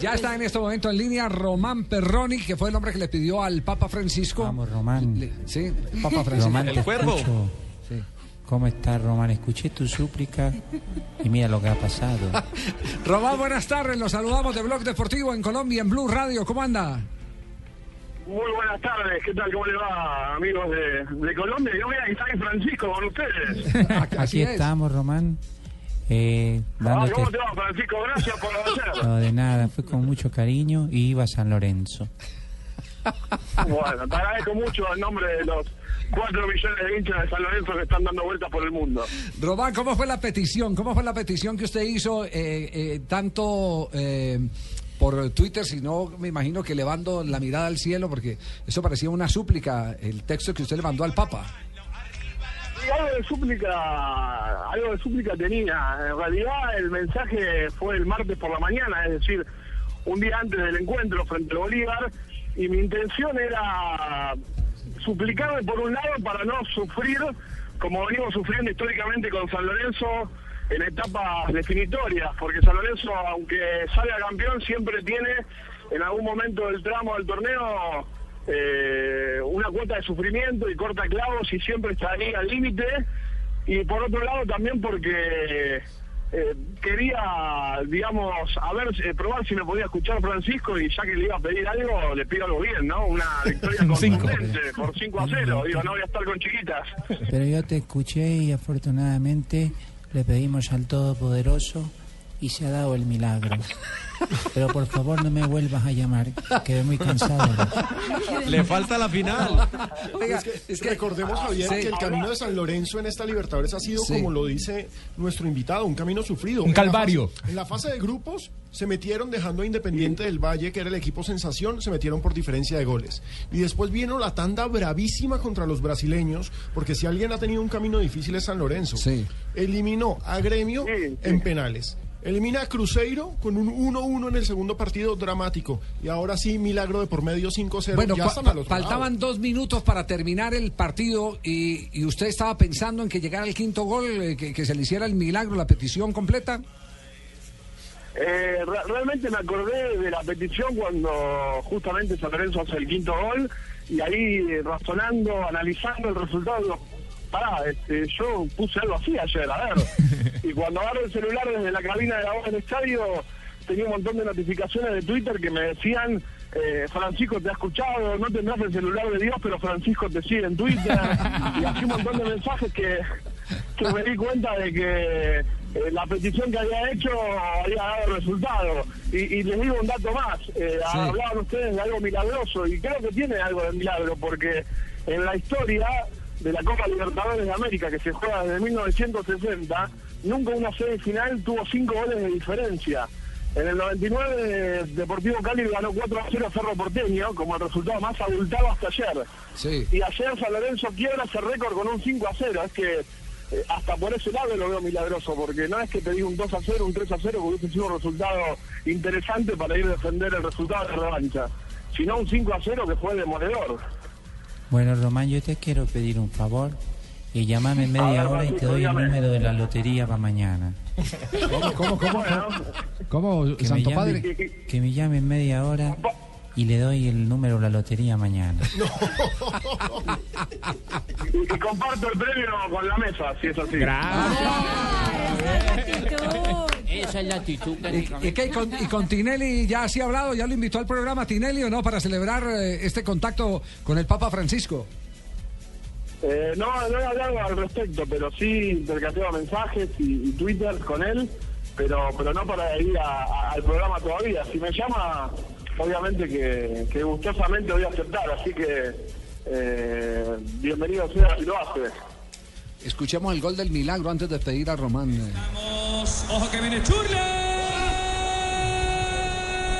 Ya está en este momento en línea Román Perroni, que fue el hombre que le pidió al Papa Francisco. Vamos, Román. Le- sí, Papa Francisco. Román, te El cuervo. Sí. ¿Cómo estás, Román? Escuché tu súplica y mira lo que ha pasado. Román, buenas tardes. Los saludamos de Blog Deportivo en Colombia, en Blue Radio. ¿Cómo anda? Muy buenas tardes, ¿qué tal? ¿Cómo le va, amigos de, de Colombia? Yo voy a estar en Francisco con ustedes. Aquí es. estamos, Román. Eh, Ah, dándote... ¿Cómo te va, Francisco? Gracias por ayer. No, de nada, fue con mucho cariño y iba a San Lorenzo. Bueno, te agradezco mucho en nombre de los 4 millones de hinchas de San Lorenzo que están dando vueltas por el mundo. Román, ¿cómo fue la petición? ¿Cómo fue la petición que usted hizo eh, eh, tanto eh, por Twitter, sino me imagino que elevando la mirada al cielo, porque eso parecía una súplica, el texto que usted le mandó al Papa. Algo de súplica, algo de súplica tenía. En realidad el mensaje fue el martes por la mañana, es decir, un día antes del encuentro frente al Bolívar, y mi intención era suplicarle por un lado para no sufrir como venimos sufriendo históricamente con San Lorenzo en etapas definitorias, porque San Lorenzo, aunque salga campeón, siempre tiene en algún momento del tramo del torneo eh, una cuota de sufrimiento y corta clavos y siempre está ahí al límite. Y por otro lado también porque eh, quería, digamos, a ver, eh, probar si me podía escuchar Francisco y ya que le iba a pedir algo, le pido algo bien, ¿no? Una victoria contundente por 5 a 0. Digo, no voy a estar con chiquitas. Pero yo te escuché y afortunadamente le pedimos al Todopoderoso y se ha dado el milagro. Pero por favor no me vuelvas a llamar, quedé muy cansado. Le falta la final. Oiga, Es que, recordemos, Javier, Sí. que el camino de San Lorenzo en esta Libertadores ha sido, Sí. como lo dice nuestro invitado, un camino sufrido. Un En la calvario. fase- En la fase de grupos se metieron dejando a Independiente del Valle, que era el equipo sensación, se metieron por diferencia de goles. Y después vino la tanda bravísima contra los brasileños, porque si alguien ha tenido un camino difícil es San Lorenzo. Sí. Eliminó a Gremio Sí, sí. en penales. Elimina a Cruzeiro con un 1-1 en el segundo partido dramático. Y ahora sí, milagro de por medio 5-0. Bueno, ya fa- están fa- al otro faltaban lado. dos minutos para terminar el partido y, y usted estaba pensando en que llegara el quinto gol, eh, que, que se le hiciera el milagro, la petición completa. Eh, re- realmente me acordé de la petición cuando justamente San Lorenzo hace el quinto gol y ahí eh, razonando, analizando el resultado, digo, pará, este, yo puse algo así ayer, a ver. y cuando agarro el celular desde la cabina de la voz del estadio, tenía un montón de notificaciones de Twitter que me decían, eh, Francisco te ha escuchado, no tendrás el celular de Dios, pero Francisco te sigue en Twitter. y así un montón de mensajes que, que me di cuenta de que eh, la petición que había hecho había dado resultado. Y, y les digo un dato más, eh, hablaban ustedes de algo milagroso y creo que tiene algo de milagro porque en la historia de la Copa Libertadores de América que se juega desde 1960, nunca una semifinal tuvo cinco goles de diferencia. En el 99 Deportivo Cali ganó 4 a 0 a Cerro Porteño como el resultado más abultado hasta ayer. Sí. Y ayer San Lorenzo quiebra ese récord con un 5 a 0. Es que eh, hasta por ese lado lo veo milagroso, porque no es que te diga un 2 a 0, un 3 a 0, que hubiese sido un resultado interesante para ir a defender el resultado de revancha, sino un 5 a 0 que fue demoledor. Bueno, Román, yo te quiero pedir un favor y llámame en media ver, hora y te doy el número de la lotería para mañana. ¿Cómo, cómo, cómo, cómo, Que me, Santo llame, Padre? que me llame en media hora y le doy el número de la lotería mañana. y, y comparto el premio con la mesa, si es así. Esa es la actitud. ¿Y, y qué? ¿Y con, y con Tinelli ya se ha hablado? ¿Ya lo invitó al programa Tinelli o no para celebrar eh, este contacto con el Papa Francisco? Eh, no, no he hablado al respecto, pero sí intercambiado mensajes y, y Twitter con él, pero pero no para ir a- a- al programa todavía. Si me llama, obviamente que, que gustosamente voy a aceptar, así que eh, bienvenido sea si lo hace. Escuchemos el gol del milagro antes de pedir a Román. eh. Ojo que viene Churla.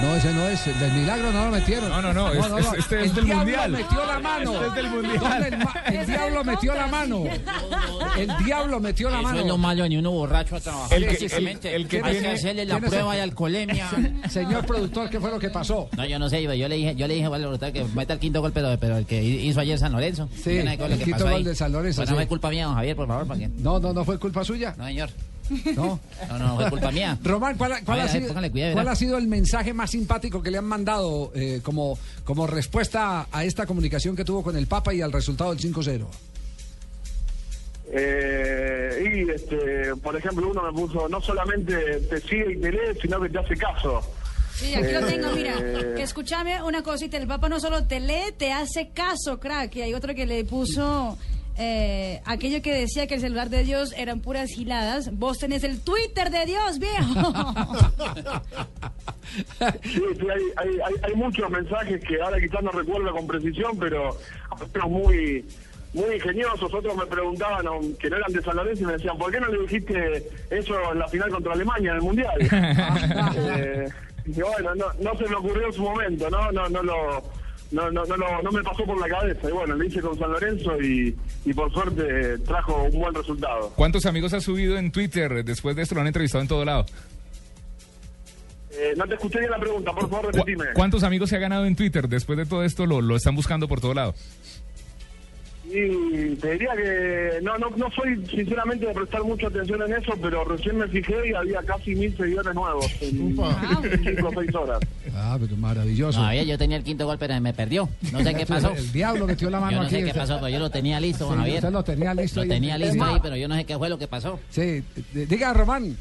No, ese no es. el Del milagro no lo metieron. No, no, no, es- es- este es el del Mundial. metió la mano. Este es del Mundial. ¿Dónde el, ma- el diablo metió la mano. El diablo metió la Eso es lo mano. malo, ni uno borracho a trabajar. El que- precisamente. el- el que Hay tiene- que hacerle la ¿quién es prueba y alcoholemia. Señor productor, ¿qué fue lo que pasó? No, yo no sé, yo le dije, yo le dije brutal, que meta el quinto gol, pero, pero el que hizo ayer San Lorenzo. Sí, qué el quinto gol ahí. de San Lorenzo, Pues no sí. me culpa mía, don Javier, por favor, porque... No, no, no fue culpa suya. No, señor. ¿No? No, no, fue culpa mía. Román, ¿cuál, ha- cuál A ha ver, a ver, sido, cuidado, cuál ha sido el mensaje más simpático que le han mandado eh, como, como respuesta a esta comunicación que tuvo con el Papa y al resultado del 5-0? Eh, y, este, por ejemplo, uno me puso, no solamente te sigue y te lee, sino que te hace caso. Sí, aquí lo tengo, mira. Eh, Que escúchame una cosita, el Papa no solo te lee, te hace caso, crack. Y hay otro que le puso eh, aquello que decía que el celular de Dios eran puras giladas. Vos tenés el Twitter de Dios, viejo. Sí, sí, hay, hay, hay, hay muchos mensajes que ahora quizás no recuerdo con precisión, pero otros muy muy ingeniosos. Otros me preguntaban, que no eran de San Lorenzo, y me decían, ¿por qué no le dijiste eso en la final contra Alemania en el Mundial? eh, y bueno, no, no se me ocurrió en su momento, ¿no? No, no lo... No, no, no, lo- no me pasó por la cabeza y bueno, lo hice con San Lorenzo y, y por suerte trajo un buen resultado. ¿Cuántos amigos has subido en Twitter? Después de esto lo han entrevistado en todo lado. Eh, no te escuché bien la pregunta, por favor ¿Cu- repetime. ¿Cuántos amigos se ha ganado en Twitter? Después de todo esto lo, lo están buscando por todo lado. Y te diría que no, no, no soy sinceramente de prestar mucha atención en eso, pero recién me fijé y había casi mil seguidores nuevos en cinco o seis horas. Ah, pero maravilloso. No, Javier, yo tenía el quinto gol, pero me perdió. No sé qué pasó. El diablo metió la mano Yo no aquí. sé qué pasó, pero yo lo tenía listo, Sí, Javier. usted lo tenía listo Lo ahí. tenía listo ahí, pero yo no sé qué fue lo que pasó. Sí, diga Román.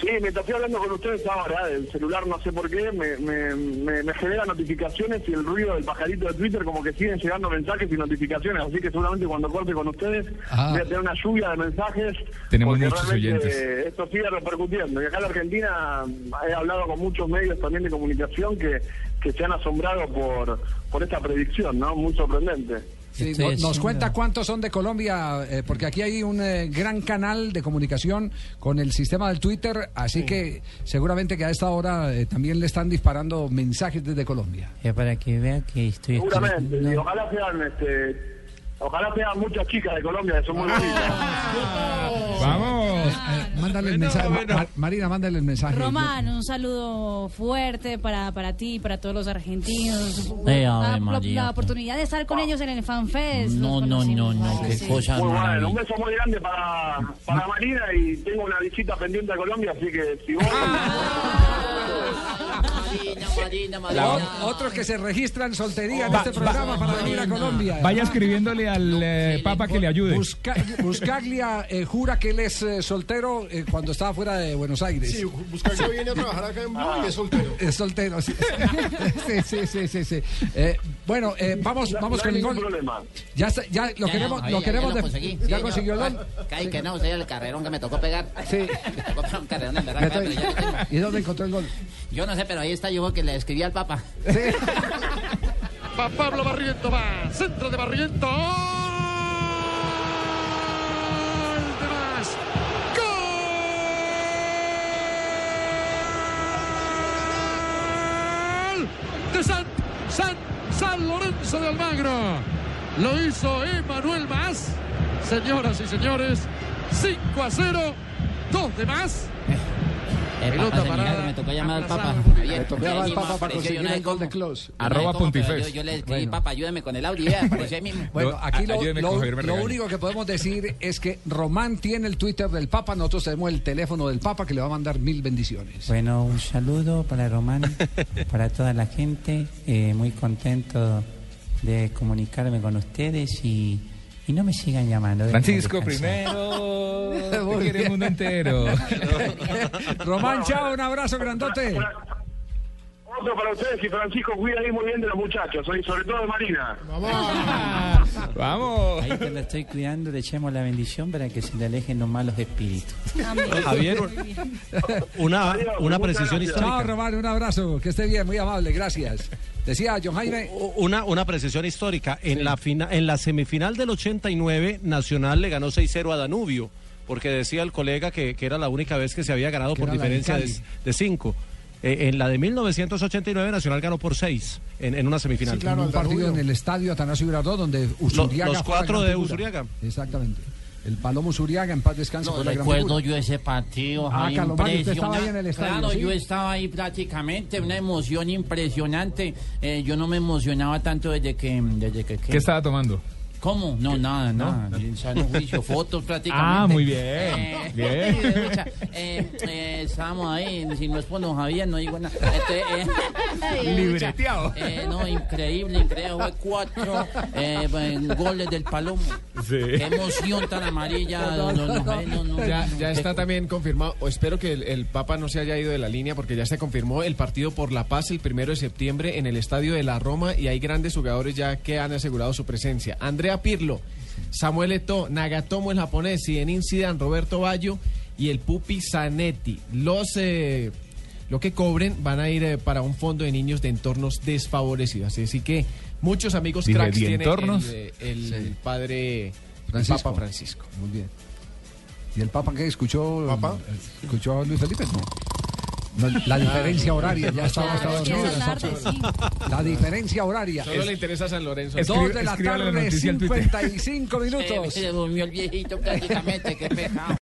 Sí, mientras estoy hablando con ustedes ahora, el celular no sé por qué, me, me, me, me genera notificaciones y el ruido del pajarito de Twitter como que siguen llegando mensajes y notificaciones, así que seguramente cuando corte con ustedes Ah. voy a tener una lluvia de mensajes. Tenemos muchos oyentes. Esto sigue repercutiendo. Y acá en la Argentina he hablado con muchos medios también de comunicación que, que se han asombrado por, por esta predicción, ¿no? Muy sorprendente. Sí, no- nos haciendo- cuenta cuántos son de Colombia, eh, porque aquí hay un eh, gran canal de comunicación con el sistema del Twitter, así que seguramente que a esta hora eh, también le están disparando mensajes desde Colombia. Ya para que vea que estoy Seguramente. Y ojalá sean, este, ojalá sean muchas chicas de Colombia que son muy bonitas. ¡Vamos! Mándale el mensaje, Ma- Ma- Marina, mándale el mensaje. Román, un saludo fuerte para, para ti y para todos los argentinos. Eh, la, Ave la- María. la oportunidad de estar con ellos en el FanFest. No, no, no, no, Sí, qué sí. cosa Muy bueno, un beso muy grande para, para Marina y tengo una visita pendiente a Colombia, así que si vos... Marina, Marina, O- Marina. otros que se registran soltería en este programa para venir a Colombia. Vaya escribiéndole al eh, Papa que le ayude. Busca- Buscaglia eh, jura que él es eh, soltero eh, cuando estaba fuera de Buenos Aires. Sí, buscar que viene a trabajar acá en Blue y es soltero. Es soltero, sí. sí, sí, sí, sí, sí. Eh, bueno, eh, vamos, No- vamos no con el gol. problema. Ya, está- ya lo Ya, queremos, ya, lo ya, queremos ya de- conseguí. ya Sí, consiguió el gol. Que no, usted el carrerón que me tocó pegar. Sí. Me tocó pegar un carrerón en verdad, lo. ¿Y dónde encontró el gol? Yo no sé, pero ahí está yo que le escribí al Papa. Va Pablo Barriento, va. Centro de Barriento. ¡Gol de más! ¡Gol! De San, San, Lorenzo de Almagro. Lo hizo Emanuel Más. Señoras y señores, 5 a 0. Dos de más. El Pelota parada, niega, me tocó llamar al Papa. Le tocó llamar al Papa para conseguir el gol de. Close. Yo Arroba le escribí. Papa, ayúdame con el audio. Bueno, No, aquí lo, único que podemos decir es que Román tiene el Twitter del Papa, nosotros tenemos el teléfono del Papa que le va a mandar mil bendiciones. Bueno, un saludo para Román, para toda la gente. eh, muy contento de comunicarme con ustedes y, y no me sigan llamando. Francisco primero. Te quiere el mundo entero. Román, chao, un abrazo grandote. Otro para ustedes y Francisco cuida ahí muy bien de los muchachos, y sobre todo de Marina. Vamos. Ahí te lo estoy cuidando, le echemos la bendición para que se le alejen los malos espíritus. Javier, una, una precisión gracias. Chao, histórica. Román, un abrazo. Que esté bien, muy amable, gracias. Decía John Jaime. Una, una precisión histórica. En, la fina- en la semifinal del 89, Nacional le ganó 6-0 a Danubio, porque decía el colega que, que era la única vez que se había ganado por diferencia de 5. en la de 1989, Nacional ganó por 6 en, en una semifinal. Sí, claro. un partido Danubio. en el estadio Atanasio Girardot donde Usuriaga los la cuatro de figura. Usuriaga. Exactamente. El Palomo Usuriaga en paz descanse No, recuerdo yo ese partido, Ah, Javier, Calomani, usted estaba ahí en el impresionante. estadio, Claro, ¿sí? yo estaba ahí prácticamente, una emoción impresionante. Eh, yo no me emocionaba tanto desde que... Desde que, que- ¿Qué estaba tomando? ¿Cómo? No, nada, nada. Sano juicio, fotos prácticamente. Ah, muy bien. Eh, Bien. eh, eh, estábamos ahí, si no es por don Javier, no digo nada. Este, eh, Libreteado. eh, no, increíble, increíble. Fue cuatro eh, eh, goles del Palomo. Sí. Qué emoción tan amarilla. No, no, no, no, no, Ya, ya está también confirmado, o espero que el, el Papa no se haya ido de la línea porque ya se confirmó el partido por la paz el primero de septiembre en el estadio de la Roma y hay grandes jugadores ya que han asegurado su presencia. Andrea Pirlo, Samuel Eto'o, Nagatomo el japonés, Zinedine Zidane, Roberto Baggio y el Pupi Zanetti. Los eh, lo que cobren van a ir eh, para un fondo de niños de entornos desfavorecidos. Así que muchos amigos Dije, cracks ¿de tiene entornos? el, eh, el Sí. padre el Francisco. Papa Francisco. Muy bien. ¿Y el Papa qué escuchó? ¿Papa? ¿Escuchó a Luis Felipe? No. No, la diferencia horaria, ya estaba alarde, sí. La diferencia horaria. Solo le interesa San Lorenzo. Es- Dos de la tarde, noticia en Twitter. 55 Eh, minutos. se durmió el viejito prácticamente, qué pecado.